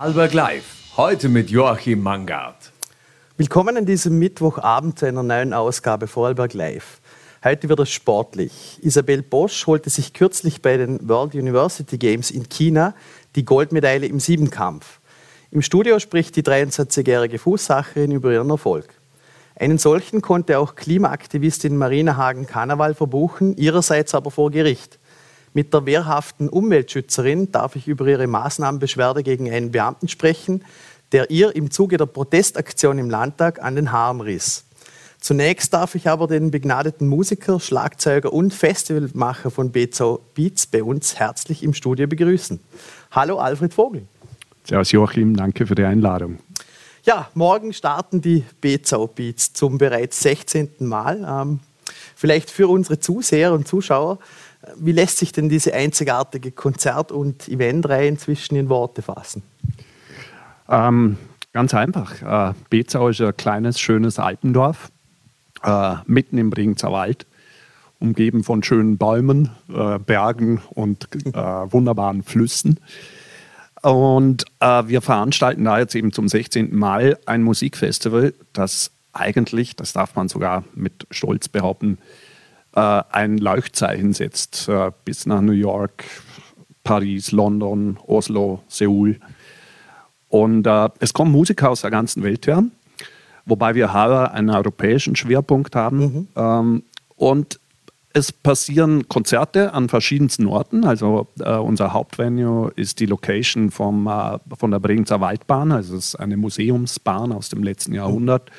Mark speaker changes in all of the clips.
Speaker 1: Alberg Live, heute mit Joachim Mangard.
Speaker 2: Willkommen an diesem Mittwochabend zu einer neuen Ausgabe Vorarlberg Live. Heute wird es sportlich. Isabel Bosch holte sich kürzlich bei den World University Games in China die Goldmedaille im Siebenkampf. Im Studio spricht die 23-jährige Fußsacherin über ihren Erfolg. Einen solchen konnte auch Klimaaktivistin Marina Hagen-Karneval verbuchen, ihrerseits aber vor Gericht. Mit der wehrhaften Umweltschützerin darf ich über ihre Maßnahmenbeschwerde gegen einen Beamten sprechen, der ihr im Zuge der Protestaktion im Landtag an den Haaren riss. Zunächst darf ich aber den begnadeten Musiker, Schlagzeuger und Festivalmacher von Bezau Beats bei uns herzlich im Studio begrüßen. Hallo Alfred Vogel.
Speaker 3: Servus Joachim, danke für die Einladung.
Speaker 2: Ja, morgen starten die Bezau Beats zum bereits 16. Mal. Ähm, vielleicht für unsere Zuseher und Zuschauer, wie lässt sich denn diese einzigartige Konzert- und Eventreihe inzwischen in Worte fassen?
Speaker 3: Ähm, ganz einfach. Äh, Bezau ist ein kleines, schönes Alpendorf, äh, mitten im Bregenzer Wald, umgeben von schönen Bäumen, äh, Bergen und äh, wunderbaren Flüssen. Und äh, wir veranstalten da jetzt eben zum 16. Mal ein Musikfestival, das eigentlich, das darf man sogar mit Stolz behaupten, ein Leuchtzeichen setzt äh, bis nach New York, Paris, London, Oslo, Seoul. Und äh, es kommen Musiker aus der ganzen Welt her, wobei wir heuer einen europäischen Schwerpunkt haben. Mhm. Ähm, und es passieren Konzerte an verschiedensten Orten. Also äh, unser Hauptvenue ist die Location vom, äh, von der Bregenzer Waldbahn. Also es ist eine Museumsbahn aus dem letzten Jahrhundert.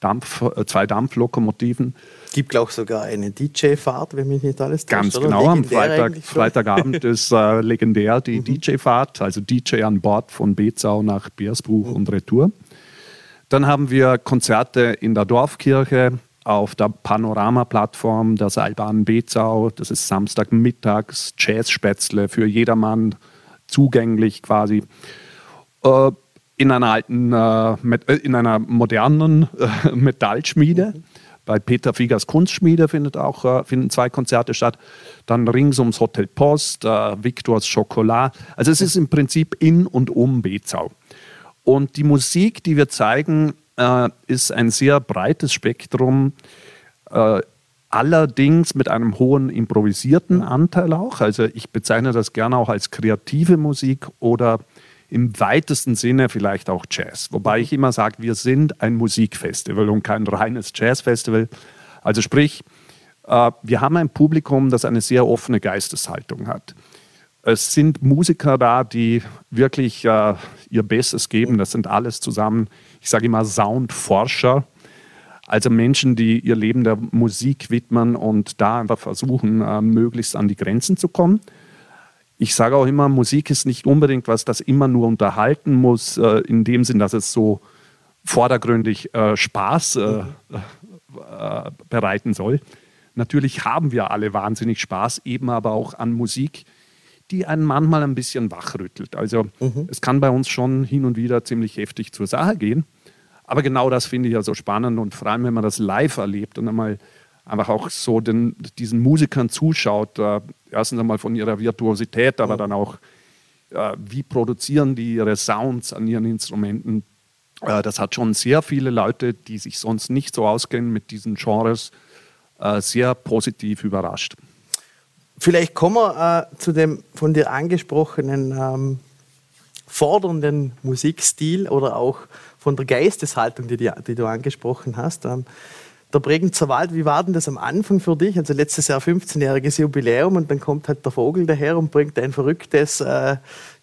Speaker 3: Dampf, äh, zwei Dampflokomotiven.
Speaker 2: Es gibt auch sogar eine DJ-Fahrt, wenn mich nicht alles
Speaker 3: täuscht. Ganz oder? genau, am Freitag, Freitagabend ist äh, legendär die mhm. DJ-Fahrt, also DJ an Bord von Bezau nach Beersbruch mhm. und Retour. Dann haben wir Konzerte in der Dorfkirche, auf der Panorama-Plattform der Seilbahn Bezau. Das ist Samstagmittags Jazz-Spätzle für jedermann zugänglich quasi. Äh, in einer alten, äh, äh in einer modernen äh, Metallschmiede. Mhm. Bei Peter Figers Kunstschmiede findet auch, äh, finden zwei Konzerte statt. Dann rings ums Hotel Post, äh, Victors Chocolat. Also es ist im Prinzip in und um Bezau. Und die Musik, die wir zeigen, ist ein sehr breites Spektrum, allerdings mit einem hohen improvisierten Anteil auch. Also ich bezeichne das gerne auch als kreative Musik oder im weitesten Sinne vielleicht auch Jazz. Wobei ich immer sage, wir sind ein Musikfestival und kein reines Jazzfestival. Also sprich, äh, wir haben ein Publikum, das eine sehr offene Geisteshaltung hat. Es sind Musiker da, die wirklich äh, ihr Bestes geben. Das sind alles zusammen, ich sage immer, Soundforscher. Also Menschen, die ihr Leben der Musik widmen und da einfach versuchen, äh, möglichst an die Grenzen zu kommen. Ich sage auch immer, Musik ist nicht unbedingt was, das immer nur unterhalten muss, äh, in dem Sinn, dass es so vordergründig äh, Spaß äh, äh, bereiten soll. Natürlich haben wir alle wahnsinnig Spaß, eben aber auch an Musik, die einen manchmal ein bisschen wachrüttelt. Also mhm. es kann bei uns schon hin und wieder ziemlich heftig zur Sache gehen. Aber genau das finde ich ja so spannend und vor allem, wenn man das live erlebt und einmal einfach auch so den, diesen Musikern zuschaut, äh, erstens einmal von ihrer Virtuosität, aber mhm. dann auch, äh, wie produzieren die ihre Sounds an ihren Instrumenten. Äh, das hat schon sehr viele Leute, die sich sonst nicht so auskennen mit diesen Genres, äh, sehr positiv überrascht.
Speaker 2: Vielleicht kommen wir äh, zu dem von dir angesprochenen ähm, fordernden Musikstil oder auch von der Geisteshaltung, die, die, die du angesprochen hast. Ähm, der Bregenzer Wald, wie war denn das am Anfang für dich? Also letztes Jahr 15-jähriges Jubiläum und dann kommt halt der Vogel daher und bringt ein verrücktes äh,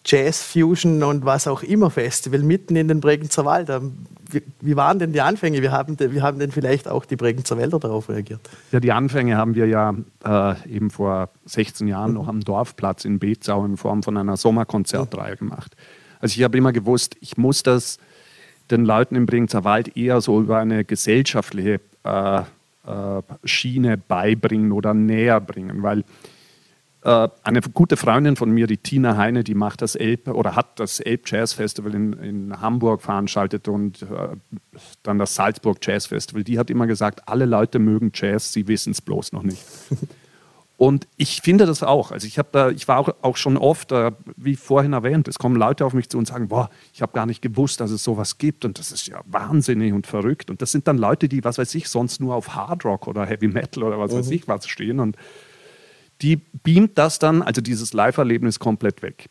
Speaker 2: Jazz, Fusion und was auch immer Festival mitten in den Bregenzer Wald. Ähm, wie, wie, waren denn die Anfänge? Wie haben, wie haben denn vielleicht auch die Bregenzer Wälder darauf reagiert?
Speaker 3: Ja, die Anfänge haben wir ja äh, eben vor 16 Jahren mhm. noch am Dorfplatz in Bezau in Form von einer Sommerkonzertreihe mhm. gemacht. Also ich habe immer gewusst, ich muss das den Leuten im Bregenzer Wald eher so über eine gesellschaftliche äh, äh, Schiene beibringen oder näher bringen, weil äh, eine gute Freundin von mir, die Tina Heine, die macht das Elb oder hat das Elb Jazz Festival in, in Hamburg veranstaltet und äh, dann das Salzburg Jazz Festival. Die hat immer gesagt, alle Leute mögen Jazz, sie wissen es bloß noch nicht. Und ich finde das auch. Also ich, da, ich war auch, auch schon oft, äh, wie vorhin erwähnt, es kommen Leute auf mich zu und sagen, boah, ich habe gar nicht gewusst, dass es sowas gibt und das ist ja wahnsinnig und verrückt. Und das sind dann Leute, die, was weiß ich, sonst nur auf Hard Rock oder Heavy Metal oder was mhm. weiß ich was stehen und die beamt das dann, also dieses Live-Erlebnis komplett weg.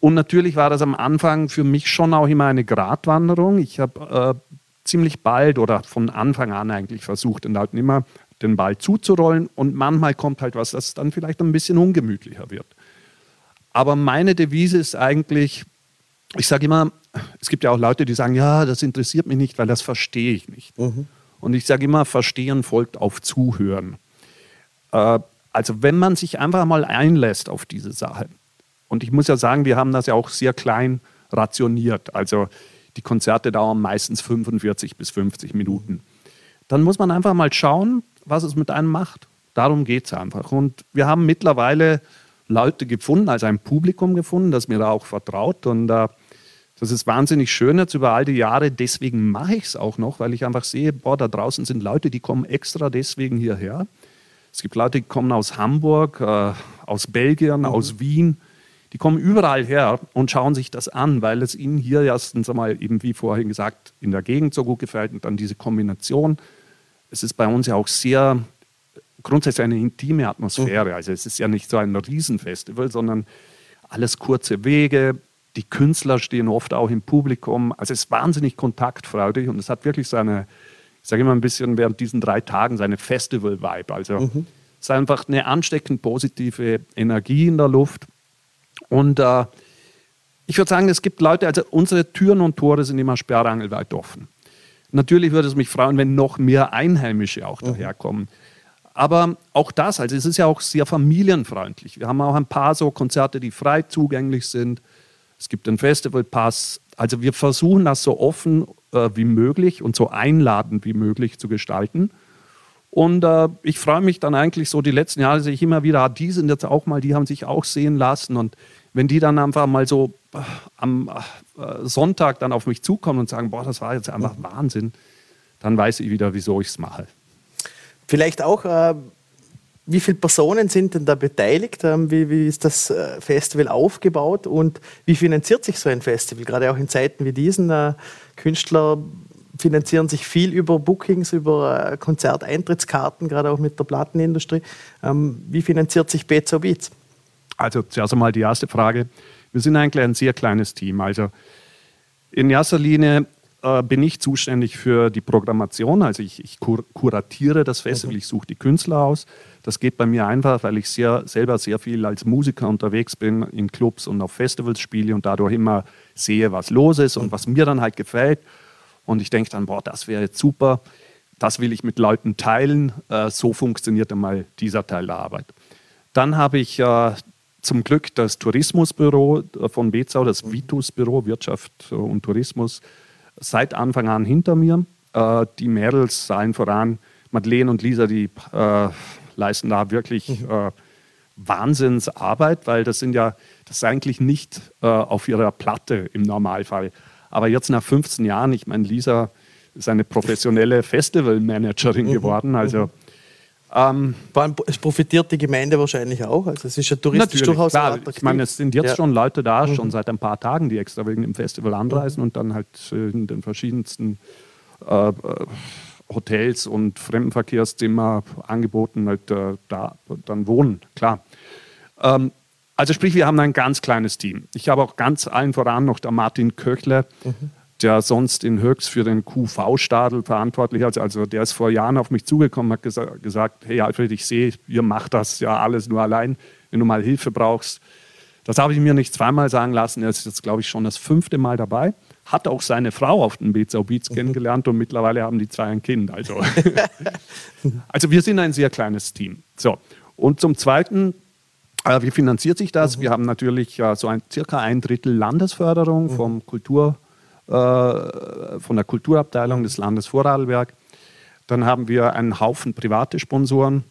Speaker 3: Und natürlich war das am Anfang für mich schon auch immer eine Gratwanderung. Ich habe äh, ziemlich bald oder von Anfang an eigentlich versucht, den Leuten immer den Ball zuzurollen und manchmal kommt halt was, das dann vielleicht ein bisschen ungemütlicher wird. Aber meine Devise ist eigentlich, ich sage immer, es gibt ja auch Leute, die sagen, ja, das interessiert mich nicht, weil das verstehe ich nicht. Mhm. Und ich sage immer, verstehen folgt auf Zuhören. Äh, also wenn man sich einfach mal einlässt auf diese Sache, und ich muss ja sagen, wir haben das ja auch sehr klein rationiert. Also die Konzerte dauern meistens 45 bis 50 Minuten. Dann muss man einfach mal schauen, was es mit einem macht. Darum geht es einfach. Und wir haben mittlerweile Leute gefunden, also ein Publikum gefunden, das mir da auch vertraut. Und äh, das ist wahnsinnig schön jetzt über all die Jahre. Deswegen mache ich es auch noch, weil ich einfach sehe, boah, da draußen sind Leute, die kommen extra deswegen hierher. Es gibt Leute, die kommen aus Hamburg, äh, aus Belgien, mhm. aus Wien. Die kommen überall her und schauen sich das an, weil es ihnen hier erstens einmal, eben wie vorhin gesagt, in der Gegend so gut gefällt und dann diese Kombination es ist bei uns ja auch sehr grundsätzlich eine intime Atmosphäre. Mhm. Also es ist ja nicht so ein Riesenfestival, sondern alles kurze Wege. Die Künstler stehen oft auch im Publikum. Also es ist wahnsinnig kontaktfreudig und es hat wirklich so eine, ich sage immer ein bisschen während diesen drei Tagen seine Festival-Vibe. Also mhm. es ist einfach eine ansteckend positive Energie in der Luft. Und äh, ich würde sagen, es gibt Leute, also unsere Türen und Tore sind immer sperrangelweit offen. Natürlich würde es mich freuen, wenn noch mehr Einheimische auch mhm. daherkommen. Aber auch das, also es ist ja auch sehr familienfreundlich. Wir haben auch ein paar so Konzerte, die frei zugänglich sind. Es gibt einen Festivalpass. Also wir versuchen das so offen äh, wie möglich und so einladend wie möglich zu gestalten. Und äh, ich freue mich dann eigentlich so, die letzten Jahre sehe ich immer wieder, ah, die sind jetzt auch mal, die haben sich auch sehen lassen. Und wenn die dann einfach mal so äh, am äh, Sonntag dann auf mich zukommen und sagen, boah, das war jetzt einfach. Wahnsinn, dann weiß ich wieder, wieso ich es mache.
Speaker 2: Vielleicht auch, äh, wie viele Personen sind denn da beteiligt? Ähm, wie, wie, ist das äh, Festival aufgebaut und wie finanziert sich so ein Festival? Gerade auch in Zeiten wie diesen. Äh, Künstler finanzieren sich viel über Bookings, über äh, Konzerteintrittskarten, gerade auch mit der Plattenindustrie. Ähm, wie finanziert sich Beats?
Speaker 3: Also zuerst einmal die erste Frage. Wir sind eigentlich ein sehr kleines Team. Also in erster Linie äh, bin ich zuständig für die Programmation. Also ich, ich kur kuratiere das Festival, ich suche die Künstler aus. Das geht bei mir einfach, weil ich sehr, selber sehr viel als Musiker unterwegs bin, in Clubs und auf Festivals spiele und dadurch immer sehe, was los ist und was mir dann halt gefällt. Und ich denke dann, boah, das wäre jetzt super, das will ich mit Leuten teilen. Äh, so funktioniert einmal dieser Teil der Arbeit. Dann habe ich äh, zum Glück das Tourismusbüro von Bezau, das Vitus-Büro Wirtschaft und Tourismus, seit Anfang an hinter mir. Äh, die Mädels, allen voran, Madeleine und Lisa, die äh, leisten da wirklich mhm. äh, Wahnsinnsarbeit, weil das sind ja, das ist eigentlich nicht äh, auf ihrer Platte im Normalfall. Aber jetzt nach 15 Jahren, ich meine, Lisa ist eine professionelle Festivalmanagerin mhm. geworden, also mhm.
Speaker 2: Ähm, es profitiert die Gemeinde wahrscheinlich auch. Also es ist ja touristisch durchaus
Speaker 3: klar. attraktiv. Ich meine, es sind jetzt ja. schon Leute da, mhm. schon seit ein paar Tagen, die extra wegen dem Festival anreisen mhm. und dann halt in den verschiedensten äh, äh Hotels und Fremdenverkehrszimmer angeboten halt äh, da dann wohnen, klar. Ähm, also sprich, wir haben ein ganz kleines Team. Ich habe auch ganz allen voran noch der Martin Köchler, mhm der sonst in Höchst für den QV-Stadel verantwortlich ist. Also der ist vor Jahren auf mich zugekommen, hat gesa gesagt, hey Alfred, ich sehe, ihr macht das ja alles nur allein, wenn du mal Hilfe brauchst. Das habe ich mir nicht zweimal sagen lassen. Er ist jetzt, glaube ich, schon das fünfte Mal dabei. Hat auch seine Frau auf den Bezau Beats mhm. kennengelernt und mittlerweile haben die zwei ein Kind. Also, also wir sind ein sehr kleines Team. So. Und zum Zweiten, äh, wie finanziert sich das? Mhm. Wir haben natürlich äh, so ein circa ein Drittel Landesförderung mhm. vom Kultur- von der Kulturabteilung des Landes Vorarlberg. Dann haben wir einen Haufen private Sponsoren.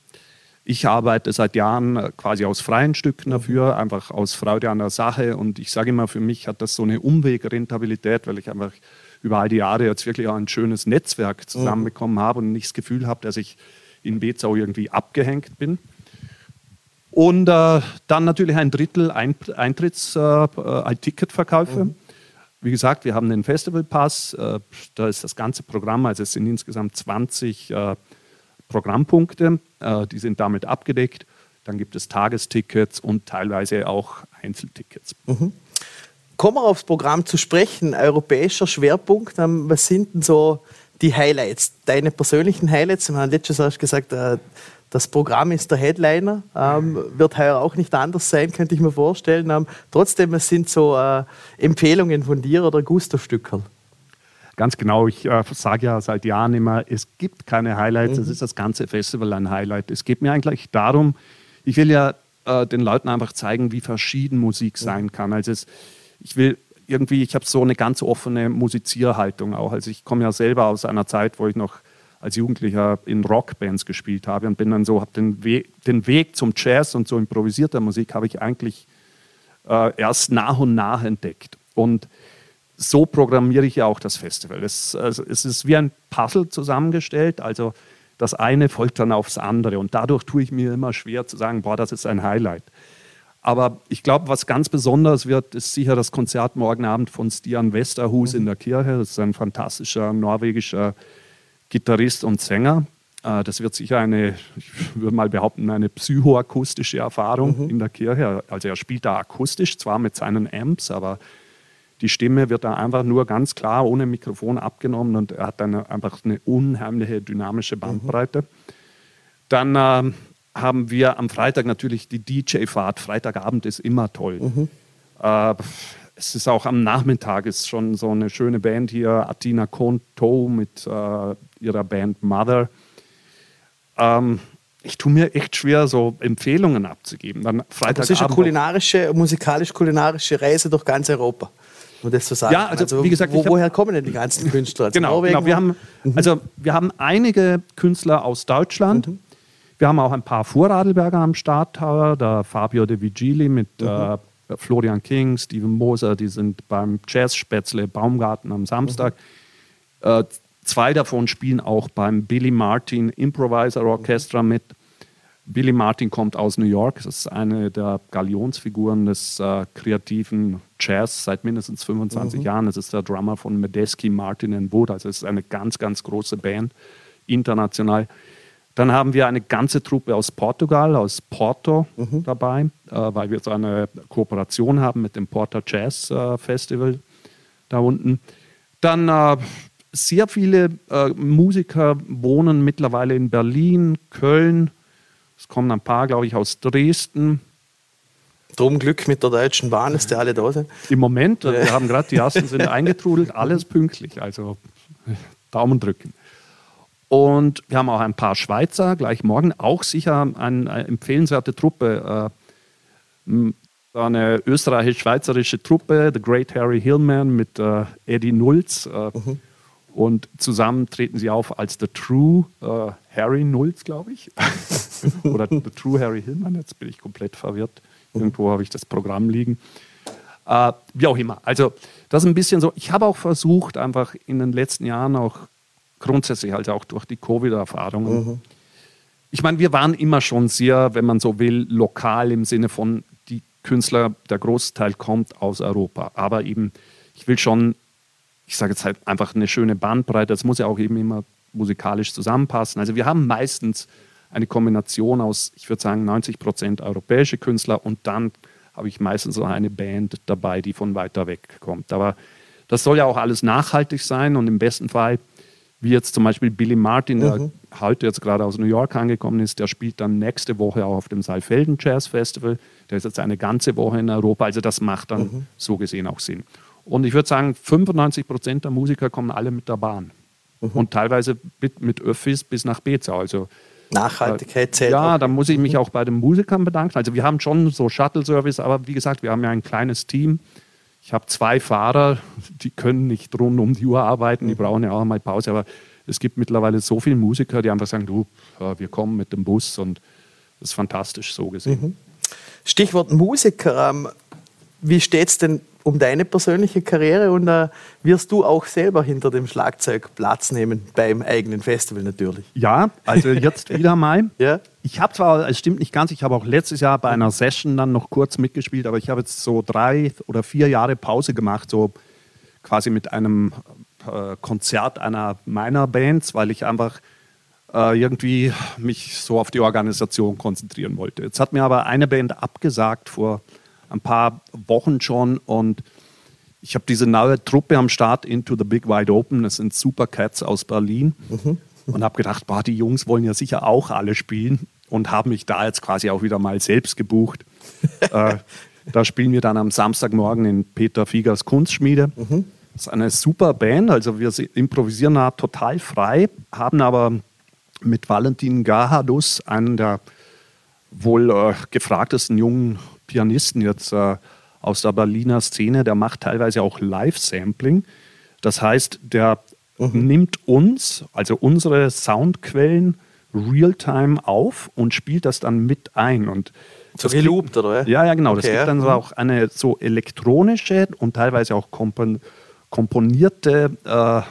Speaker 3: Ich arbeite seit Jahren äh, quasi aus freien Stücken mhm. dafür, einfach aus Freude an der Sache. Und ich sage immer, für mich hat das so eine Umwegrentabilität, weil ich einfach über all die Jahre jetzt wirklich auch ein schönes Netzwerk zusammenbekommen habe und nicht das Gefühl habe, dass ich in Bezau irgendwie abgehängt bin. Und äh, dann natürlich ein Drittel Eintritts, äh, äh. Mhm. Wie gesagt, wir haben den Festivalpass, äh, da ist das ganze Programm, also es sind insgesamt 20 äh, Programmpunkte, äh, die sind damit abgedeckt. Dann gibt es Tagestickets und teilweise auch Einzeltickets.
Speaker 2: Mhm. Kommen wir aufs Programm zu sprechen. Europäischer Schwerpunkt. Ähm, was sind denn so die Highlights? Deine persönlichen Highlights? Wir haben letztes Jahr gesagt, äh, das Programm ist der Headliner. Ähm, wird heuer auch nicht anders sein, könnte ich mir vorstellen. Ähm, trotzdem, es sind so äh, Empfehlungen von dir oder Gusto-Stückerl.
Speaker 3: Ganz genau, ich äh, sage ja seit Jahren immer, es gibt keine Highlights, mhm. es ist das ganze Festival ein Highlight. Es geht mir eigentlich darum, ich will ja äh, den Leuten einfach zeigen, wie verschieden Musik sein kann. Also es, ich will irgendwie, ich habe so eine ganz offene Musizierhaltung auch. Also ich komme ja selber aus einer Zeit, wo ich noch als Jugendlicher in Rockbands gespielt habe und bin dann so, habe den, We den Weg zum Jazz und so improvisierter Musik habe ich eigentlich äh, erst nach und nach entdeckt. Und so programmiere ich ja auch das Festival. Es, also, es ist wie ein Puzzle zusammengestellt. Also das eine folgt dann aufs andere. Und dadurch tue ich mir immer schwer zu sagen, boah, das ist ein Highlight. Aber ich glaube, was ganz besonders wird, ist sicher das Konzert morgen Abend von Stian Westerhus mhm. in der Kirche. Das ist ein fantastischer norwegischer Gitarrist und Sänger. Äh, das wird sicher eine, ich würde mal behaupten, eine psychoakustische Erfahrung mhm. in der Kirche. Also er spielt da akustisch, zwar mit seinen Amps, aber die Stimme wird da einfach nur ganz klar ohne Mikrofon abgenommen und er hat dann einfach eine unheimliche dynamische Bandbreite. Mhm. Dann äh, haben wir am Freitag natürlich die DJ-Fahrt. Freitagabend ist immer toll. Mhm. Äh, es ist auch am Nachmittag ist schon so eine schöne Band hier, Atina Konto mit äh, ihrer Band Mother. Ähm, ich tue mir echt schwer, so Empfehlungen abzugeben. Dann
Speaker 2: Freitag das ist eine kulinarische, musikalisch-kulinarische Reise durch ganz Europa. Um das zu sagen.
Speaker 3: Ja, also, also wie gesagt,
Speaker 2: wo, woher kommen denn die ganzen Künstler?
Speaker 3: Also genau, genau, wir haben, mhm. also wir haben einige Künstler aus Deutschland. Mhm. Wir haben auch ein paar Vorarlberger am Start, der Fabio De Vigili mit mhm. äh, Florian King, Steven Moser, die sind beim Jazz-Spätzle Baumgarten am Samstag. Mhm. Äh, zwei davon spielen auch beim Billy Martin Improviser Orchestra mit. Billy Martin kommt aus New York. Das ist eine der Galionsfiguren des äh, kreativen Jazz seit mindestens 25 mhm. Jahren. Es ist der Drummer von Medeski, Martin und Wood. Also es ist eine ganz, ganz große Band, international. Dann haben wir eine ganze Truppe aus Portugal, aus Porto mhm. dabei, äh, weil wir so eine Kooperation haben mit dem Porto Jazz äh, Festival da unten. Dann äh, sehr viele äh, Musiker wohnen mittlerweile in Berlin, Köln. Es kommen ein paar, glaube ich, aus Dresden.
Speaker 2: Drum Glück mit der Deutschen Bahn, dass die alle da sind.
Speaker 3: Im Moment, wir haben gerade die ersten sind eingetrudelt, alles pünktlich. Also Daumen drücken. Und wir haben auch ein paar Schweizer gleich morgen, auch sicher eine, eine empfehlenswerte Truppe. Äh, eine österreichisch-schweizerische Truppe, The Great Harry Hillman mit äh, Eddie Nulz. Äh, mhm. Und zusammen treten sie auf als The True äh, Harry Nulz, glaube ich. Oder The True Harry Hillman, jetzt bin ich komplett verwirrt. Irgendwo habe ich das Programm liegen. Äh, wie auch immer. Also, das ist ein bisschen so. Ich habe auch versucht, einfach in den letzten Jahren auch grundsätzlich halt auch durch die Covid-Erfahrungen. Mhm. Ich meine, wir waren immer schon sehr, wenn man so will, lokal im Sinne von, die Künstler, der Großteil kommt aus Europa. Aber eben, ich will schon, ich sage jetzt halt einfach eine schöne Bandbreite, das muss ja auch eben immer musikalisch zusammenpassen. Also wir haben meistens eine Kombination aus, ich würde sagen, 90 Prozent europäische Künstler und dann habe ich meistens so eine Band dabei, die von weiter weg kommt. Aber das soll ja auch alles nachhaltig sein und im besten Fall wie jetzt zum Beispiel Billy Martin, der mhm. heute jetzt gerade aus New York angekommen ist, der spielt dann nächste Woche auch auf dem Saalfelden Jazz Festival. Der ist jetzt eine ganze Woche in Europa, also das macht dann mhm. so gesehen auch Sinn. Und ich würde sagen, 95 Prozent der Musiker kommen alle mit der Bahn. Mhm. Und teilweise mit, mit Öffis bis nach Bezau. Also,
Speaker 2: Nachhaltigkeit
Speaker 3: äh, zählt. Ja, da muss ich mich mhm. auch bei den Musikern bedanken. Also wir haben schon so Shuttle-Service, aber wie gesagt, wir haben ja ein kleines Team. Ich habe zwei Fahrer, die können nicht rund um die Uhr arbeiten, die mhm. brauchen ja auch mal Pause, aber es gibt mittlerweile so viele Musiker, die einfach sagen, du, wir kommen mit dem Bus und das ist fantastisch so gesehen. Mhm.
Speaker 2: Stichwort Musiker. Ähm, wie steht es denn um deine persönliche Karriere und äh, wirst du auch selber hinter dem Schlagzeug Platz nehmen beim eigenen Festival natürlich.
Speaker 3: Ja, also jetzt wieder mal.
Speaker 2: ja?
Speaker 3: Ich habe zwar, es stimmt nicht ganz, ich habe auch letztes Jahr bei einer Session dann noch kurz mitgespielt, aber ich habe jetzt so drei oder vier Jahre Pause gemacht, so quasi mit einem äh, Konzert einer meiner Bands, weil ich einfach äh, irgendwie mich so auf die Organisation konzentrieren wollte. Jetzt hat mir aber eine Band abgesagt vor ein paar Wochen schon und ich habe diese neue Truppe am Start, Into the Big Wide Open, das sind Super Cats aus Berlin mhm. und habe gedacht, boah, die Jungs wollen ja sicher auch alle spielen und habe mich da jetzt quasi auch wieder mal selbst gebucht. äh, da spielen wir dann am Samstagmorgen in Peter Fiegers Kunstschmiede. Mhm. Das ist eine super Band, also wir improvisieren da total frei, haben aber mit Valentin Gahadus, einen der wohl äh, gefragtesten jungen Pianisten jetzt äh, aus der Berliner Szene, der macht teilweise auch Live-Sampling. Das heißt, der mhm. nimmt uns, also unsere Soundquellen, real-time auf und spielt das dann mit ein. Und
Speaker 2: so geloopt, oder?
Speaker 3: Ja, ja, genau. Okay, das gibt dann so mhm. auch eine so elektronische und teilweise auch kompon komponierte äh,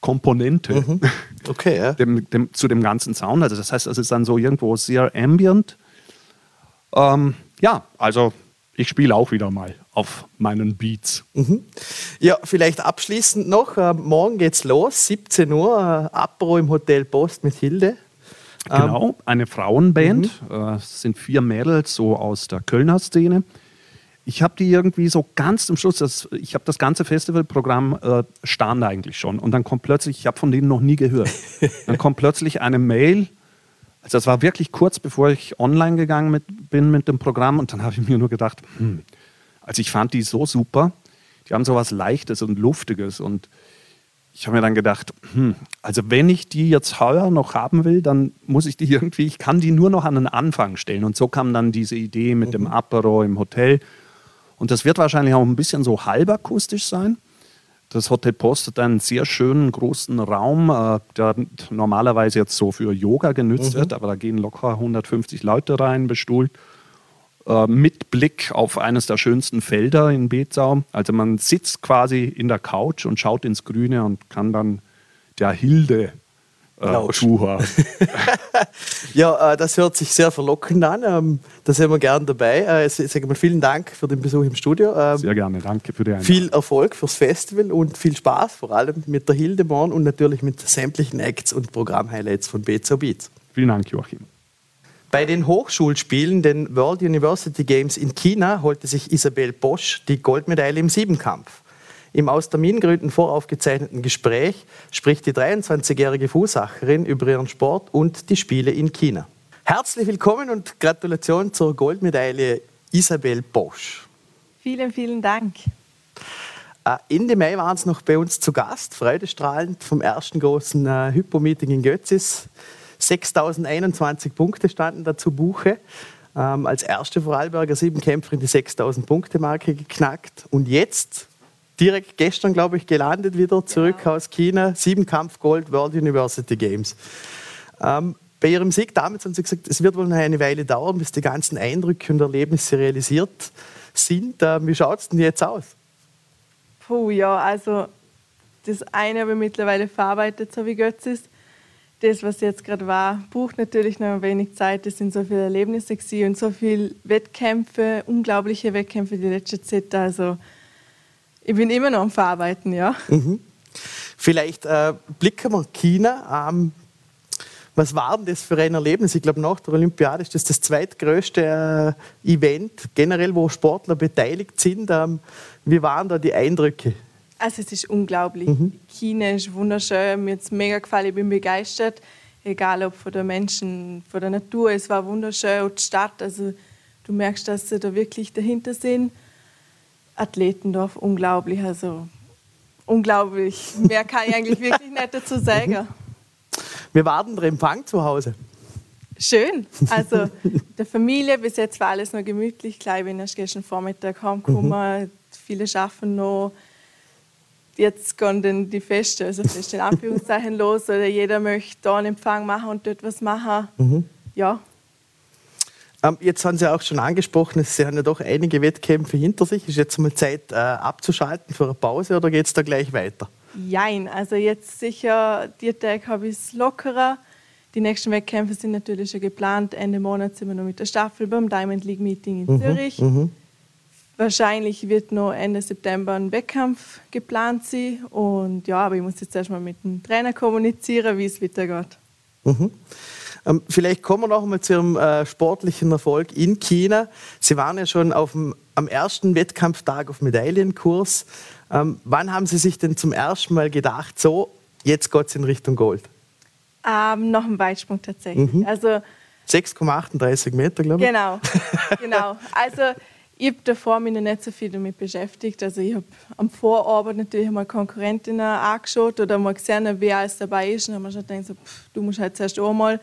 Speaker 3: Komponente
Speaker 2: mhm. okay, ja.
Speaker 3: dem, dem, zu dem ganzen Sound. Also das heißt, es ist dann so irgendwo sehr ambient. Ähm, ja, also ich spiele auch wieder mal auf meinen Beats.
Speaker 2: Mhm. Ja, vielleicht abschließend noch, äh, morgen geht's los, 17 Uhr, äh, Apro im Hotel Post mit Hilde.
Speaker 3: Genau, ähm, eine Frauenband, mhm. äh, sind vier Mädels so aus der Kölner Szene. Ich habe die irgendwie so ganz zum Schluss, das, ich habe das ganze Festivalprogramm äh, stand eigentlich schon und dann kommt plötzlich, ich habe von denen noch nie gehört, dann kommt plötzlich eine Mail, also das war wirklich kurz bevor ich online gegangen mit, bin mit dem Programm und dann habe ich mir nur gedacht, hm, also ich fand die so super, die haben so was Leichtes und Luftiges und ich habe mir dann gedacht, hm, also wenn ich die jetzt heuer noch haben will, dann muss ich die irgendwie, ich kann die nur noch an den Anfang stellen. Und so kam dann diese Idee mit mhm. dem Apero im Hotel. Und das wird wahrscheinlich auch ein bisschen so halbakustisch sein. Das Hotel Post hat einen sehr schönen großen Raum, äh, der normalerweise jetzt so für Yoga genützt mhm. wird, aber da gehen locker 150 Leute rein, bestuhlt, äh, mit Blick auf eines der schönsten Felder in Bezau. Also man sitzt quasi in der Couch und schaut ins Grüne und kann dann der Hilde äh, Zuhörer.
Speaker 2: ja, äh, das hört sich sehr verlockend an. Ähm, da sind wir gerne dabei. Äh, sage mal vielen Dank für den Besuch im Studio.
Speaker 3: Ähm, sehr gerne, danke für die Einladung.
Speaker 2: Viel Erfolg fürs Festival und viel Spaß, vor allem mit der Hildemorn und natürlich mit sämtlichen Acts und Programmhighlights von BZO Beats.
Speaker 3: Vielen Dank, Joachim.
Speaker 2: Bei den Hochschulspielen, den World University Games in China, holte sich Isabel Bosch die Goldmedaille im Siebenkampf. Im aus Termingründen voraufgezeichneten Gespräch spricht die 23-jährige Fußacherin über ihren Sport und die Spiele in China. Herzlich willkommen und Gratulation zur Goldmedaille Isabel Bosch.
Speaker 4: Vielen, vielen Dank.
Speaker 2: Äh, Ende Mai waren Sie noch bei uns zu Gast, freudestrahlend vom ersten großen äh, Hypo-Meeting in Götzis. 6021 Punkte standen dazu Buche. Ähm, als erste Vorarlberger Siebenkämpferin die 6000 Punkte Marke geknackt. Und jetzt direkt gestern, glaube ich, gelandet wieder zurück genau. aus China. Sieben Kampf Gold World University Games. Ähm, bei ihrem Sieg damals haben sie gesagt, es wird wohl noch eine Weile dauern, bis die ganzen Eindrücke und Erlebnisse realisiert sind. Äh, wie schaut es denn jetzt aus?
Speaker 4: Puh, ja, also das eine habe ich mittlerweile verarbeitet, so wie Götz ist. Das, was jetzt gerade war, braucht natürlich noch ein wenig Zeit. Es sind so viele Erlebnisse und so viele Wettkämpfe, unglaubliche Wettkämpfe die letzte Zeit. Also ich bin immer noch am Verarbeiten, ja.
Speaker 2: Mhm. Vielleicht äh, blicken wir China. Ähm, was war denn das für ein Erlebnis? Ich glaube, nach der Olympiade ist das das zweitgrößte äh, Event generell, wo Sportler beteiligt sind. Ähm, wie waren da die Eindrücke?
Speaker 4: Also es ist unglaublich. Mhm. China ist wunderschön, mir hat es mega gefallen, ich bin begeistert. Egal ob von den Menschen, von der Natur, es war wunderschön, und die Stadt. Also du merkst, dass sie da wirklich dahinter sind. Athletendorf unglaublich. Also unglaublich. Mehr kann ich eigentlich wirklich nicht dazu sagen.
Speaker 2: Wir warten der Empfang zu Hause.
Speaker 4: Schön. Also der Familie, bis jetzt war alles noch gemütlich. Klar, ich bin erst gestern Vormittag heimgekommen. Mhm. Viele schaffen noch. Jetzt gehen dann die Feste, also Feste in Anführungszeichen los. Oder jeder möchte da einen Empfang machen und dort was machen. Mhm. Ja,
Speaker 2: jetzt haben Sie auch schon angesprochen, Sie haben ja doch einige Wettkämpfe hinter sich. Ist jetzt mal Zeit äh, abzuschalten für eine Pause oder geht es da gleich weiter?
Speaker 4: Jein, also jetzt sicher, die Tag habe ich es lockerer. Die nächsten Wettkämpfe sind natürlich schon geplant. Ende Monat sind wir noch mit der Staffel beim Diamond League Meeting in mhm, Zürich. Mhm. Wahrscheinlich wird noch Ende September ein Wettkampf geplant sein. Und ja, aber ich muss jetzt erstmal mit dem Trainer kommunizieren, wie es weitergeht.
Speaker 2: Mhm. Ähm, vielleicht kommen wir noch einmal zu Ihrem äh, sportlichen Erfolg in China. Sie waren ja schon dem, am ersten Wettkampftag auf Medaillenkurs. Ähm, wann haben Sie sich denn zum ersten Mal gedacht, so, jetzt geht es in Richtung Gold?
Speaker 4: Ähm, noch ein Weitsprung tatsächlich.
Speaker 2: Mhm. Also, 6,38 Meter, glaube
Speaker 4: ich. Genau, genau. Also ich habe davor mich noch nicht so viel damit beschäftigt. Also ich habe am Vorabend natürlich mal Konkurrentinnen angeschaut oder mal gesehen, wer alles dabei ist. Und dann habe ich schon gedacht, so, pff, du musst halt zuerst auch mal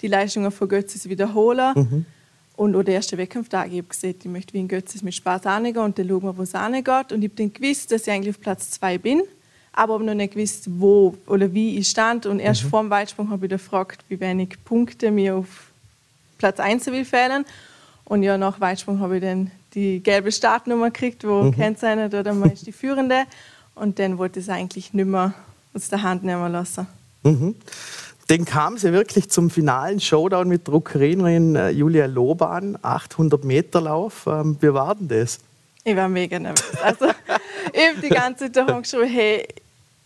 Speaker 4: die Leistungen von Götzis wiederholen. Mhm. Und auch der erste Wettkampftag, ich habe gesehen, ich möchte wie ein Götzis mit Spaß angehen und dann schauen wir, wo es angeht. Und ich habe dann gewusst, dass ich eigentlich auf Platz 2 bin, aber habe noch nicht gewusst, wo oder wie ich stand. Und erst mhm. vor dem Weitsprung habe ich gefragt, wie wenig Punkte mir auf Platz 1 will fehlen. Und ja, nach Weitsprung habe ich dann die gelbe Startnummer gekriegt, wo mhm. kennzeichnet oder man ist die Führende. Und dann wollte ich es eigentlich nicht mehr aus der Hand nehmen lassen.
Speaker 2: Mhm. Dann kam sie wirklich zum finalen Showdown mit Druckerinerin äh, Julia Loban, 800 Meter Lauf. Ähm, wie war denn das?
Speaker 4: Ich war mega nervös. Also, ich habe die ganze Zeit geschrieben, hey,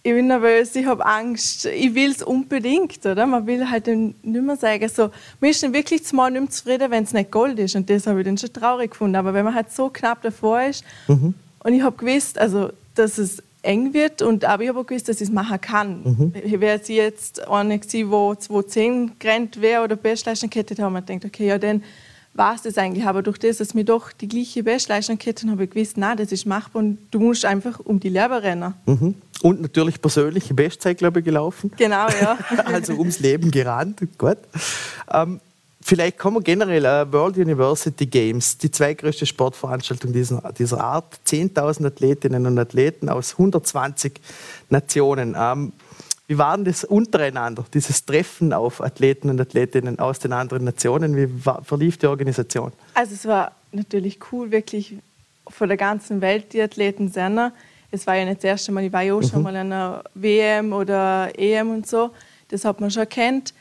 Speaker 4: ich bin nervös, ich habe Angst, ich will es unbedingt, oder? Man will halt nicht mehr sagen, so, man ist dann wirklich zumal nicht mehr zufrieden, wenn es nicht Gold ist. Und das habe ich dann schon traurig gefunden. Aber wenn man halt so knapp davor ist mhm. und ich habe gewusst, also, dass es eng wird. Und, aber ich habe auch gewusst, dass ich es machen kann. Mhm. Wäre sie jetzt eine gewesen, wo 210 gerannt wäre oder Bestleistung hätte, habe ich gedacht, okay, ja, dann war es das eigentlich. Aber durch das, dass wir doch die gleiche Bestleistung hätten, habe ich gewusst, nein, das ist machbar und du musst einfach um die Leben rennen.
Speaker 2: Mhm. Und natürlich persönliche Bestzeit, glaube ich, gelaufen.
Speaker 4: Genau, ja.
Speaker 2: also ums Leben gerannt. Gut. Ähm, Vielleicht kommen wir generell äh, World University Games, die zweitgrößte Sportveranstaltung dieser, dieser Art. 10.000 Athletinnen und Athleten aus 120 Nationen. Ähm, wie war denn das untereinander, dieses Treffen auf Athleten und Athletinnen aus den anderen Nationen? Wie war, verlief die Organisation?
Speaker 4: Also es war natürlich cool, wirklich von der ganzen Welt die Athleten sind. Es war ja nicht das erste Mal, ich war ja auch mhm. schon mal an einer WM oder EM und so. Das hat man schon kennt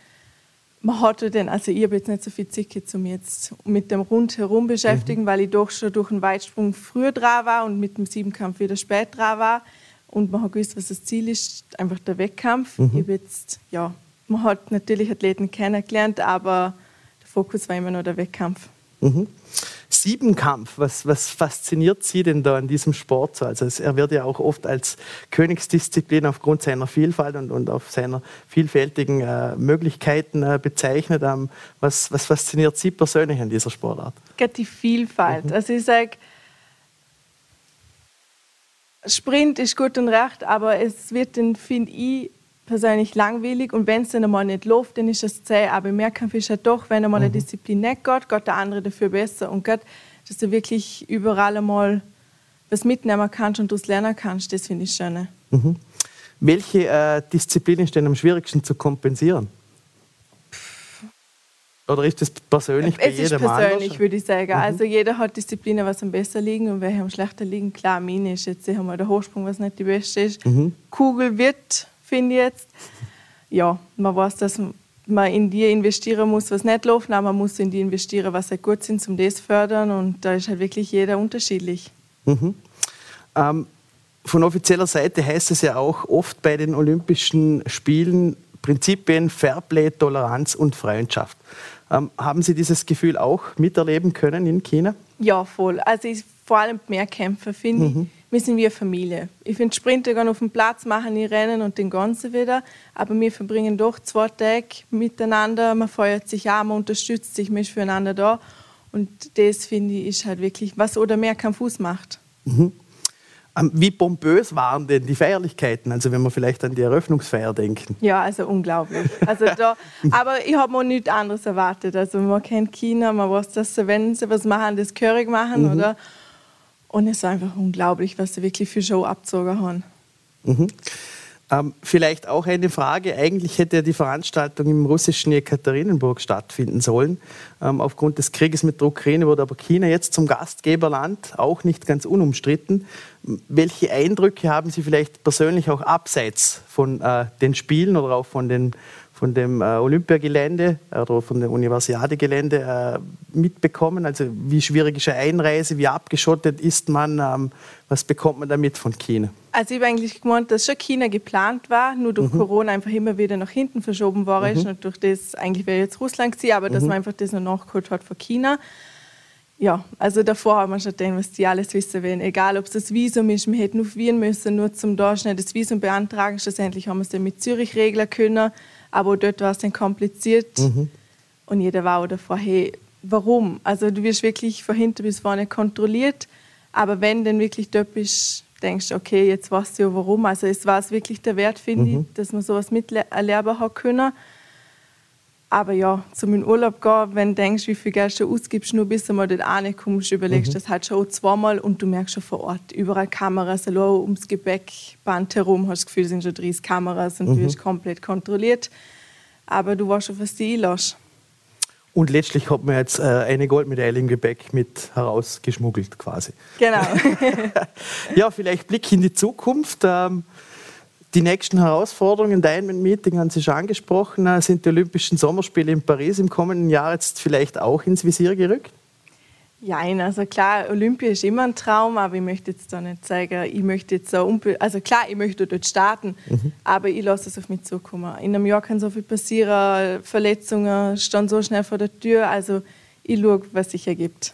Speaker 4: man hatte denn, also ich habe jetzt nicht so viel Zeit, um jetzt mit dem Rundherum beschäftigen, mhm. weil ich doch schon durch einen Weitsprung früher dran war und mit dem Siebenkampf wieder spät dran war. Und man hat gewusst, was das Ziel ist, einfach der Wettkampf. Mhm. Ich jetzt, ja, man hat natürlich Athleten kennengelernt, aber der Fokus war immer nur der Wettkampf.
Speaker 2: Mhm. Siebenkampf, was, was fasziniert Sie denn da an diesem Sport? Also er wird ja auch oft als Königsdisziplin aufgrund seiner Vielfalt und, und auf seiner vielfältigen äh, Möglichkeiten äh, bezeichnet. Ähm, was, was fasziniert Sie persönlich an dieser Sportart?
Speaker 4: Die Vielfalt. Mhm. Also ich sage, Sprint ist gut und recht, aber es wird, finde ich, persönlich langweilig und wenn es dann einmal nicht läuft, dann ist es zäh. Aber im Mehrkampf ist halt doch, wenn einmal mhm. eine Disziplin nicht geht, geht der andere dafür besser. Und geht, dass du wirklich überall einmal was mitnehmen kannst und daraus lernen kannst, das finde ich schön.
Speaker 2: Mhm. Welche äh, Disziplin ist denn am schwierigsten zu kompensieren? Oder ist das persönlich bei
Speaker 4: es jedem ist persönlich, anders? würde ich sagen. Mhm. Also jeder hat Disziplinen, was am besten liegen und welche am schlechter liegen. Klar, meine ist jetzt sicher mal der Hochsprung, was nicht die beste ist. Mhm. Kugel wird finde ich jetzt. Ja, man weiß, dass man in die investieren muss, was nicht läuft, aber man muss in die investieren, was halt gut sind, um das zu fördern. Und da ist halt wirklich jeder unterschiedlich.
Speaker 2: Mhm. Ähm, von offizieller Seite heißt es ja auch oft bei den Olympischen Spielen Prinzipien Fairplay, Toleranz und Freundschaft. Ähm, haben Sie dieses Gefühl auch miterleben können in China?
Speaker 4: Ja, voll. Also ich, vor allem Mehrkämpfer finde mhm. ich wir sind wie eine Familie. Ich finde, Sprinter gehen auf den Platz, machen die Rennen und den Ganzen wieder. Aber wir verbringen doch zwei Tage miteinander. Man feuert sich an, man unterstützt sich, man ist füreinander da. Und das, finde ich, ist halt wirklich, was oder mehr kein Fuß macht.
Speaker 2: Mhm. Ähm, wie pompös waren denn die Feierlichkeiten? Also wenn wir vielleicht an die Eröffnungsfeier denken.
Speaker 4: Ja, also unglaublich. Also da, aber ich habe mir nichts anderes erwartet. Also man kennt China, man weiß, dass sie, wenn sie was machen, das gehörig machen, mhm. oder? Und es war einfach unglaublich, was sie wirklich für Show abgezogen haben.
Speaker 2: Mhm. Ähm, vielleicht auch eine Frage. Eigentlich hätte ja die Veranstaltung im russischen Ekaterinenburg stattfinden sollen. Ähm, aufgrund des Krieges mit der Ukraine wurde aber China jetzt zum Gastgeberland, auch nicht ganz unumstritten. Welche Eindrücke haben Sie vielleicht persönlich auch abseits von äh, den Spielen oder auch von den von dem äh, Olympiagelände oder von dem Universiadegelände äh, mitbekommen? Also wie schwierig ist eine Einreise, wie abgeschottet ist man, ähm, was bekommt man damit von China?
Speaker 4: Also ich habe eigentlich gemeint, dass schon China geplant war, nur durch mhm. Corona einfach immer wieder nach hinten verschoben war mhm. und durch das, eigentlich wäre jetzt Russland gewesen, aber mhm. dass man einfach das noch nachgeholt hat von China. Ja, also davor haben wir schon gedacht, was die alles wissen wollen. Egal, ob es das Visum ist, wir hätten auf Wien müssen, nur zum da schnell das Visum beantragen. Schlussendlich haben wir es dann mit Zürich regeln können. Aber dort war es dann kompliziert. Mhm. Und jeder war auch davor, hey, warum? Also du wirst wirklich von hinten bis vorne kontrolliert. Aber wenn dann wirklich dort bist, denkst du, okay, jetzt weißt du ja warum. Also es war es wirklich der Wert, finde mhm. ich, dass man sowas miterleben hat können. Aber ja, zum in Urlaub gehen, wenn du denkst, wie viel Geld du ausgibst, nur bis du mal dort ankommst, überlegst mhm. das halt schon zweimal und du merkst schon vor Ort, überall Kameras, allein ums Gepäckband herum, hast das Gefühl, es sind schon 30 Kameras und mhm. du wirst komplett kontrolliert. Aber du warst schon, was du einlässt.
Speaker 2: Und letztlich hat man jetzt äh, eine Goldmedaille im Gepäck mit herausgeschmuggelt quasi.
Speaker 4: Genau.
Speaker 2: ja, vielleicht Blick in die Zukunft. Ähm, die nächsten Herausforderungen, Diamond Meeting haben Sie schon angesprochen, äh, sind die Olympischen Sommerspiele in Paris im kommenden Jahr jetzt vielleicht auch ins Visier gerückt?
Speaker 4: Ja, also klar, Olympia ist immer ein Traum, aber ich möchte jetzt da nicht zeigen, ich möchte jetzt so, also klar, ich möchte dort starten, mhm. aber ich lasse es auf mich zukommen. In einem Jahr kann so viel passieren, Verletzungen stehen so schnell vor der Tür, also ich schaue, was sich ergibt.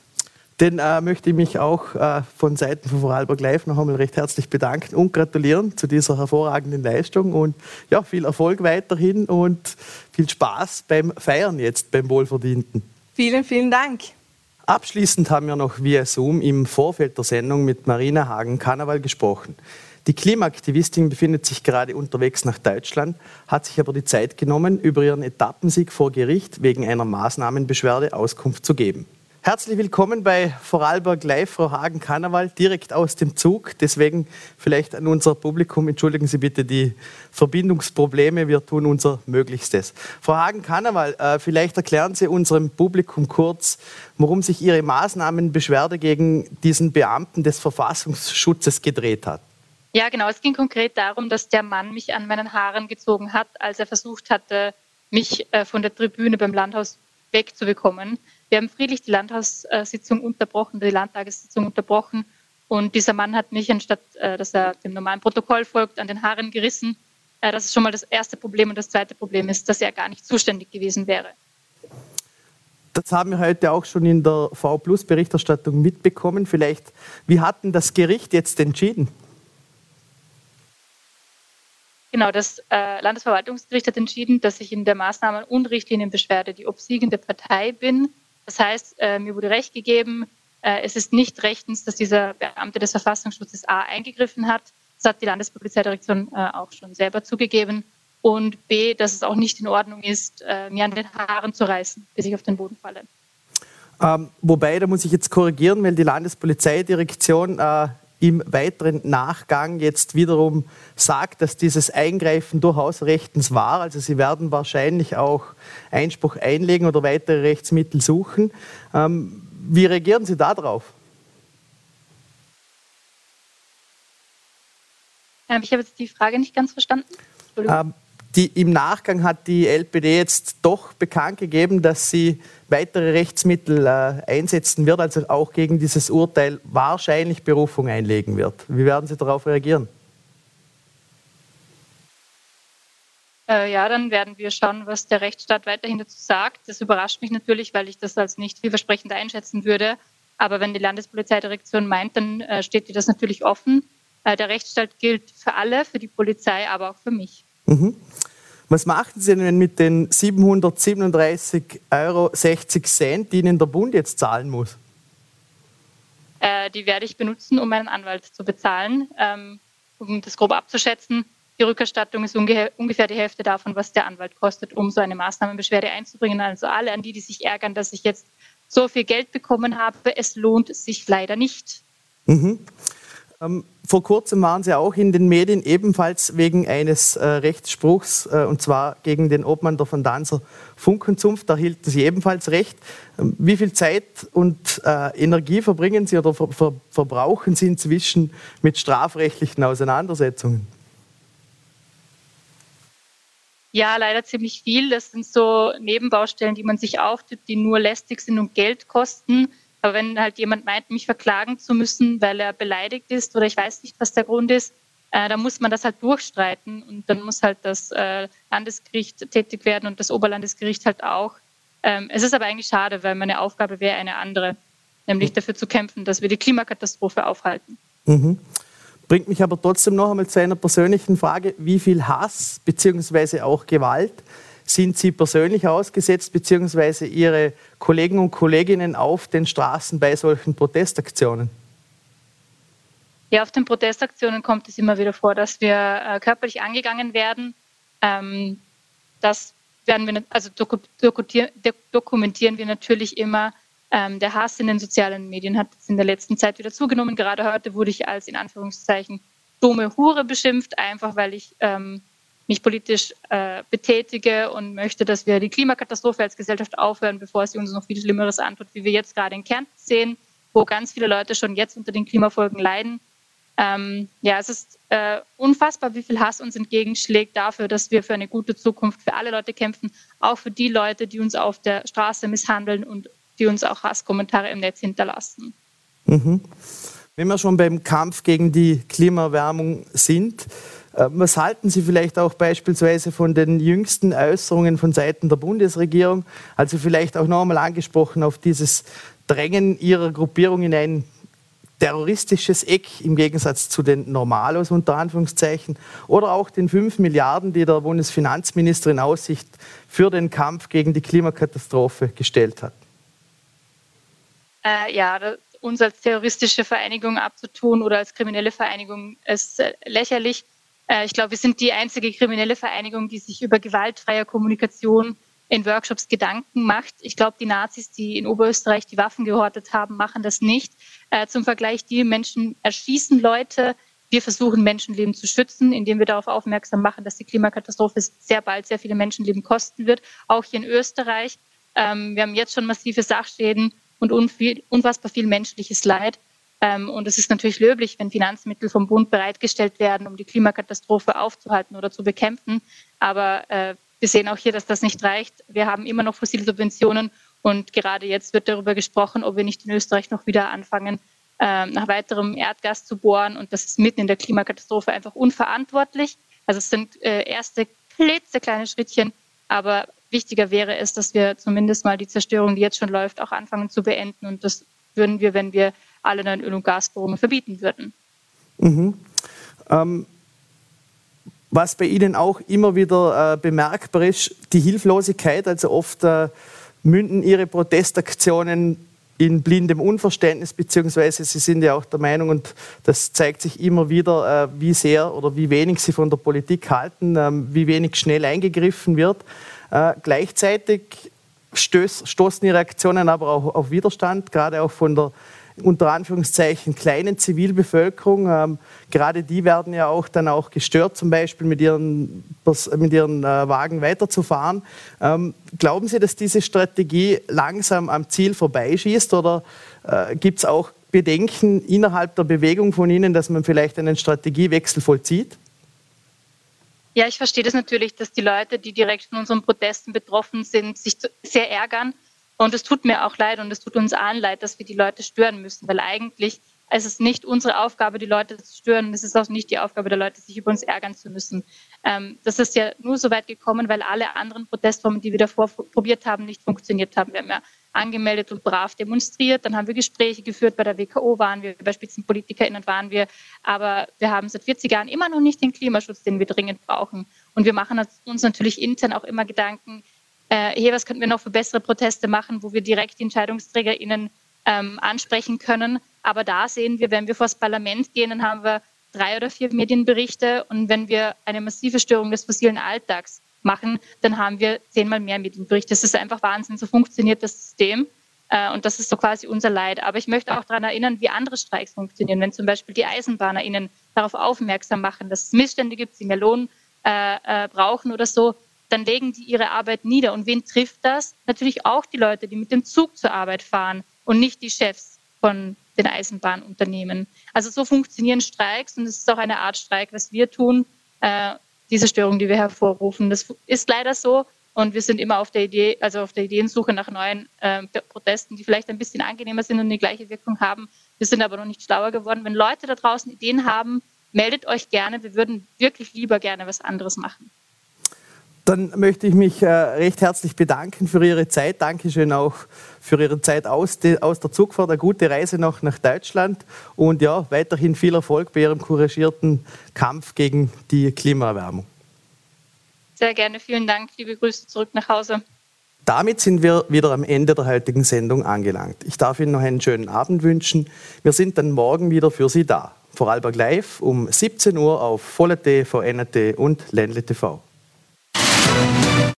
Speaker 2: Den äh, möchte ich mich auch äh, von Seiten von Vorarlberg Live noch einmal recht herzlich bedanken und gratulieren zu dieser hervorragenden Leistung und ja, viel Erfolg weiterhin und viel Spaß beim Feiern jetzt, beim Wohlverdienten.
Speaker 4: Vielen, vielen Dank.
Speaker 2: Abschließend haben wir noch via Zoom im Vorfeld der Sendung mit Marina Hagen-Karneval gesprochen. Die Klimaaktivistin befindet sich gerade unterwegs nach Deutschland, hat sich aber die Zeit genommen, über ihren Etappensieg vor Gericht wegen einer Maßnahmenbeschwerde Auskunft zu geben. Herzlich willkommen bei Vorarlberg Live, Frau Hagen Karneval, direkt aus dem Zug. Deswegen vielleicht an unser Publikum, entschuldigen Sie bitte die Verbindungsprobleme, wir tun unser Möglichstes. Frau Hagen Karneval, äh, vielleicht erklären Sie unserem Publikum kurz, worum sich Ihre Maßnahmenbeschwerde gegen diesen Beamten des Verfassungsschutzes gedreht hat.
Speaker 5: Ja, genau. Es ging konkret darum, dass der Mann mich an meinen Haaren gezogen hat, als er versucht hatte, mich äh, von der Tribüne beim Landhaus wegzubekommen. Wir haben friedlich die Landhaussitzung unterbrochen, die Landtagessitzung unterbrochen. Und dieser Mann hat mich, anstatt äh, dass er dem normalen Protokoll folgt, an den Haaren gerissen. Äh, das ist schon mal das erste Problem. Und das zweite Problem ist, dass er gar nicht zuständig gewesen wäre.
Speaker 2: Das haben wir heute auch schon in der V-Plus-Berichterstattung mitbekommen. Vielleicht, wie hat denn das Gericht jetzt entschieden?
Speaker 5: Genau, das äh, Landesverwaltungsgericht hat entschieden, dass ich in der Maßnahmen- und Richtlinienbeschwerde die obsiegende Partei bin. Das heißt, äh, mir wurde Recht gegeben, äh, es ist nicht rechtens, dass dieser Beamte des Verfassungsschutzes A eingegriffen hat. Das hat die Landespolizeidirektion äh, auch schon selber zugegeben. Und B, dass es auch nicht in Ordnung ist, mir an den Haaren zu reißen, bis ich auf den Boden falle.
Speaker 2: Ähm, wobei, da muss ich jetzt korrigieren, weil die Landespolizeidirektion äh, im weiteren Nachgang jetzt wiederum sagt, dass dieses Eingreifen durchaus rechtens war. Also Sie werden wahrscheinlich auch Einspruch einlegen oder weitere Rechtsmittel suchen. Ähm, wie reagieren Sie darauf?
Speaker 5: Ähm, ich habe jetzt die Frage nicht ganz verstanden.
Speaker 2: Ähm, die, Im Nachgang hat die LPD jetzt doch bekannt gegeben, dass sie weitere Rechtsmittel äh, einsetzen wird, also auch gegen dieses Urteil wahrscheinlich Berufung einlegen wird. Wie werden Sie darauf reagieren?
Speaker 5: Äh, ja, dann werden wir schauen, was der Rechtsstaat weiterhin dazu sagt. Das überrascht mich natürlich, weil ich das als nicht vielversprechend einschätzen würde. Aber wenn die Landespolizeidirektion meint, dann äh, steht dir das natürlich offen. Äh, der Rechtsstaat gilt für alle, für die Polizei, aber auch für mich.
Speaker 2: Mhm. Was machen Sie denn mit den 737,60 Euro, die Ihnen der Bund jetzt zahlen muss?
Speaker 5: Äh, die werde ich benutzen, um meinen Anwalt zu bezahlen. Ähm, um das grob abzuschätzen, die Rückerstattung ist ungefähr die Hälfte davon, was der Anwalt kostet, um so eine Maßnahmenbeschwerde einzubringen. Also alle an die, die sich ärgern, dass ich jetzt so viel Geld bekommen habe, es lohnt sich leider nicht.
Speaker 2: Mhm. Ähm, vor kurzem waren Sie auch in den Medien ebenfalls wegen eines äh, Rechtsspruchs, äh, und zwar gegen den Obmann der Van Danzer Funkenzunft. Da hielten Sie ebenfalls Recht. Ähm, wie viel Zeit und äh, Energie verbringen Sie oder ver ver verbrauchen Sie inzwischen mit strafrechtlichen Auseinandersetzungen?
Speaker 5: Ja, leider ziemlich viel. Das sind so Nebenbaustellen, die man sich auftut, die nur lästig sind und Geld kosten. Aber wenn halt jemand meint, mich verklagen zu müssen, weil er beleidigt ist oder ich weiß nicht, was der Grund ist, äh, dann muss man das halt durchstreiten und dann muss halt das äh, Landesgericht tätig werden und das Oberlandesgericht halt auch. Ähm, es ist aber eigentlich schade, weil meine Aufgabe wäre eine andere, nämlich dafür zu kämpfen, dass wir die Klimakatastrophe aufhalten.
Speaker 2: Mhm. Bringt mich aber trotzdem noch einmal zu einer persönlichen Frage, wie viel Hass bzw. auch Gewalt sind Sie persönlich ausgesetzt, beziehungsweise Ihre Kollegen und Kolleginnen auf den Straßen bei solchen Protestaktionen?
Speaker 5: Ja, auf den Protestaktionen kommt es immer wieder vor, dass wir äh, körperlich angegangen werden. Ähm, das werden wir, also dokumentieren wir natürlich immer. Ähm, der Hass in den sozialen Medien hat in der letzten Zeit wieder zugenommen. Gerade heute wurde ich als in Anführungszeichen dumme Hure beschimpft, einfach weil ich ähm, mich politisch äh, betätige und möchte, dass wir die Klimakatastrophe als Gesellschaft aufhören, bevor sie uns noch viel Schlimmeres antut, wie wir jetzt gerade in Kärnten sehen, wo ganz viele Leute schon jetzt unter den Klimafolgen leiden. Ähm, ja, es ist äh, unfassbar, wie viel Hass uns entgegenschlägt dafür, dass wir für eine gute Zukunft für alle Leute kämpfen, auch für die Leute, die uns auf der Straße misshandeln und die uns auch Hasskommentare im Netz hinterlassen.
Speaker 2: Mhm. Wenn wir schon beim Kampf gegen die Klimaerwärmung sind, was halten Sie vielleicht auch beispielsweise von den jüngsten Äußerungen von Seiten der Bundesregierung? Also vielleicht auch noch einmal angesprochen auf dieses Drängen Ihrer Gruppierung in ein terroristisches Eck im Gegensatz zu den Normalos unter Anführungszeichen oder auch den 5 Milliarden, die der Bundesfinanzminister in Aussicht für den Kampf gegen die Klimakatastrophe gestellt hat.
Speaker 5: Äh, ja, uns als terroristische Vereinigung abzutun oder als kriminelle Vereinigung ist äh, lächerlich. Äh, ich glaube, wir sind die einzige kriminelle Vereinigung, die sich über gewaltfreie Kommunikation in Workshops Gedanken macht. Ich glaube, die Nazis, die in Oberösterreich die Waffen gehortet haben, machen das nicht. Äh, zum Vergleich, die Menschen erschießen Leute. Wir versuchen, Menschenleben zu schützen, indem wir darauf aufmerksam machen, dass die Klimakatastrophe sehr bald sehr viele Menschenleben kosten wird, auch hier in Österreich. Ähm, wir haben jetzt schon massive Sachschäden und unfassbar viel menschliches Leid. Ähm, und es ist natürlich löblich, wenn Finanzmittel vom Bund bereitgestellt werden, um die Klimakatastrophe aufzuhalten oder zu bekämpfen. Aber äh, wir sehen auch hier, dass das nicht reicht. Wir haben immer noch fossile Subventionen und gerade jetzt wird darüber gesprochen, ob wir nicht in Österreich noch wieder anfangen, äh, nach weiterem Erdgas zu bohren. Und das ist mitten in der Klimakatastrophe einfach unverantwortlich. Also es sind äh, erste klitzekleine Schrittchen, aber wichtiger wäre es, dass wir zumindest mal die Zerstörung, die jetzt schon läuft, auch anfangen zu beenden. Und das würden wir, wenn wir alle neuen Öl- und Gasbohrungen verbieten würden.
Speaker 2: Mhm. Ähm, was bei Ihnen auch immer wieder äh, bemerkbar ist, die Hilflosigkeit. Also oft äh, münden Ihre Protestaktionen in blindem Unverständnis, beziehungsweise Sie sind ja auch der Meinung, und das zeigt sich immer wieder, äh, wie sehr oder wie wenig Sie von der Politik halten, ähm, wie wenig schnell eingegriffen wird. Äh, gleichzeitig stoßen Ihre Aktionen aber auch auf Widerstand, gerade auch von der unter Anführungszeichen kleinen Zivilbevölkerung. Ähm, gerade die werden ja auch dann auch gestört, zum Beispiel mit ihren, mit ihren äh, Wagen weiterzufahren. Ähm, glauben Sie, dass diese Strategie langsam am Ziel vorbeischießt oder äh, gibt es auch Bedenken innerhalb der Bewegung von Ihnen, dass man vielleicht einen Strategiewechsel vollzieht?
Speaker 5: Ja, ich verstehe das natürlich, dass die Leute, die direkt von unseren Protesten betroffen sind, sich sehr ärgern. Und es tut mir auch leid und es tut uns allen leid, dass wir die Leute stören müssen, weil eigentlich ist es nicht unsere Aufgabe, die Leute zu stören. Es ist auch nicht die Aufgabe der Leute, sich über uns ärgern zu müssen. Ähm, das ist ja nur so weit gekommen, weil alle anderen Protestformen, die wir davor probiert haben, nicht funktioniert haben. Wir haben ja angemeldet und brav demonstriert. Dann haben wir Gespräche geführt. Bei der WKO waren wir, bei SpitzenpolitikerInnen waren wir. Aber wir haben seit 40 Jahren immer noch nicht den Klimaschutz, den wir dringend brauchen. Und wir machen uns natürlich intern auch immer Gedanken, äh, hey, was könnten wir noch für bessere Proteste machen, wo wir direkt die EntscheidungsträgerInnen ähm, ansprechen können. Aber da sehen wir, wenn wir vor das Parlament gehen, dann haben wir drei oder vier Medienberichte und wenn wir eine massive Störung des fossilen Alltags machen, dann haben wir zehnmal mehr Medienberichte. Das ist einfach Wahnsinn, so funktioniert das System. Äh, und das ist so quasi unser Leid. Aber ich möchte auch daran erinnern, wie andere Streiks funktionieren. Wenn zum Beispiel die EisenbahnerInnen darauf aufmerksam machen, dass es Missstände gibt, sie mehr Lohn äh, äh, brauchen oder so, dann legen die ihre Arbeit nieder. Und wen trifft das? Natürlich auch die Leute, die mit dem Zug zur Arbeit fahren und nicht die Chefs von den Eisenbahnunternehmen. Also so funktionieren Streiks und es ist auch eine Art Streik, was wir tun, äh, diese Störung, die wir hervorrufen. Das ist leider so und wir sind immer auf der Idee, also auf der Ideensuche nach neuen äh, Protesten, die vielleicht ein bisschen angenehmer sind und die gleiche Wirkung haben. Wir sind aber noch nicht schlauer geworden. Wenn Leute da draußen Ideen haben, meldet euch gerne. Wir würden wirklich lieber gerne was anderes machen.
Speaker 2: Dann möchte ich mich äh, recht herzlich bedanken für Ihre Zeit. Dankeschön auch für Ihre Zeit aus, de, aus der Zugfahrt. Eine gute Reise noch nach Deutschland und ja, weiterhin viel Erfolg bei Ihrem couragierten Kampf gegen die Klimaerwärmung.
Speaker 5: Sehr gerne, vielen Dank. Liebe Grüße zurück nach Hause.
Speaker 2: Damit sind wir wieder am Ende der heutigen Sendung angelangt. Ich darf Ihnen noch einen schönen Abend wünschen. Wir sind dann morgen wieder für Sie da. Vorarlberg Live um 17 Uhr auf Volle TV, NRT und Ländle TV.